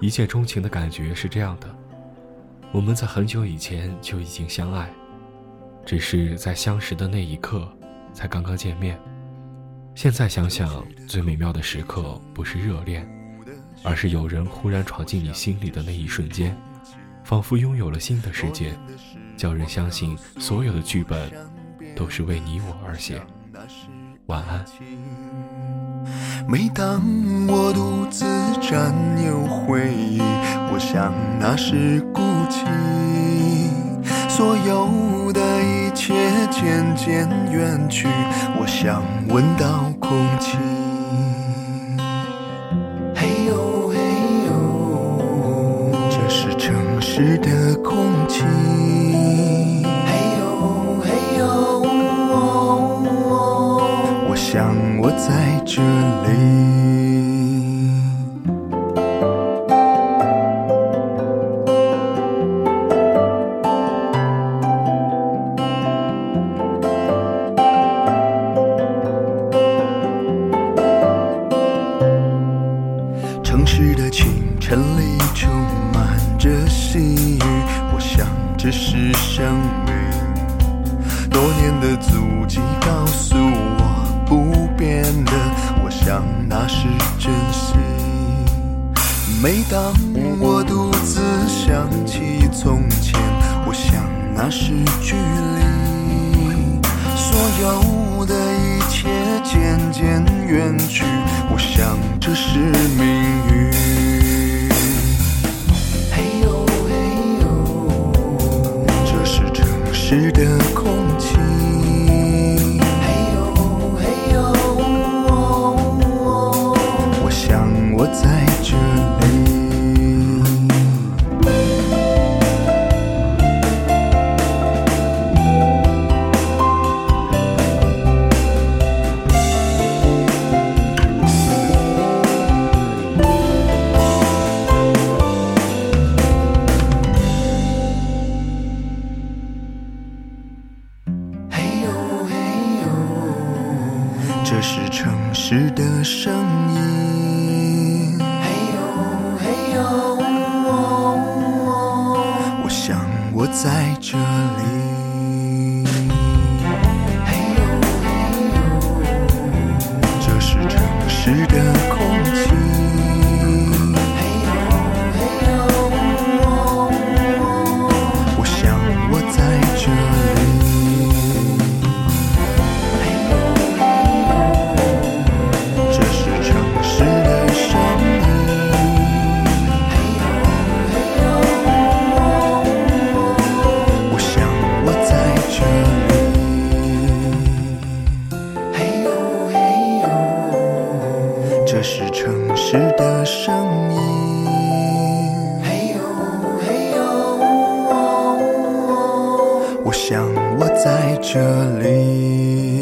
一见钟情的感觉是这样的：我们在很久以前就已经相爱，只是在相识的那一刻才刚刚见面。现在想想，最美妙的时刻不是热恋，而是有人忽然闯进你心里的那一瞬间，仿佛拥有了新的世界，叫人相信所有的剧本都是为你我而写。晚安。每当我独自占有回忆，我想那是孤寂，所有的一切渐渐远去，我想闻到空气。嘿呦嘿呦，这是城市的空气。在这里。城市的清晨里充满着细雨，我想这是生命。多年的足迹告诉我不变的，我想那是真心。每当我独自想起从前，我想那是距离。所有的一切渐渐远去，我想这是命运。嘿呦嘿呦，这是城市的这是城市的声音。嘿呦嘿呦，我想我在这里。嘿呦嘿呦，这是城市的空气。这是城市的声音。我想我在这里。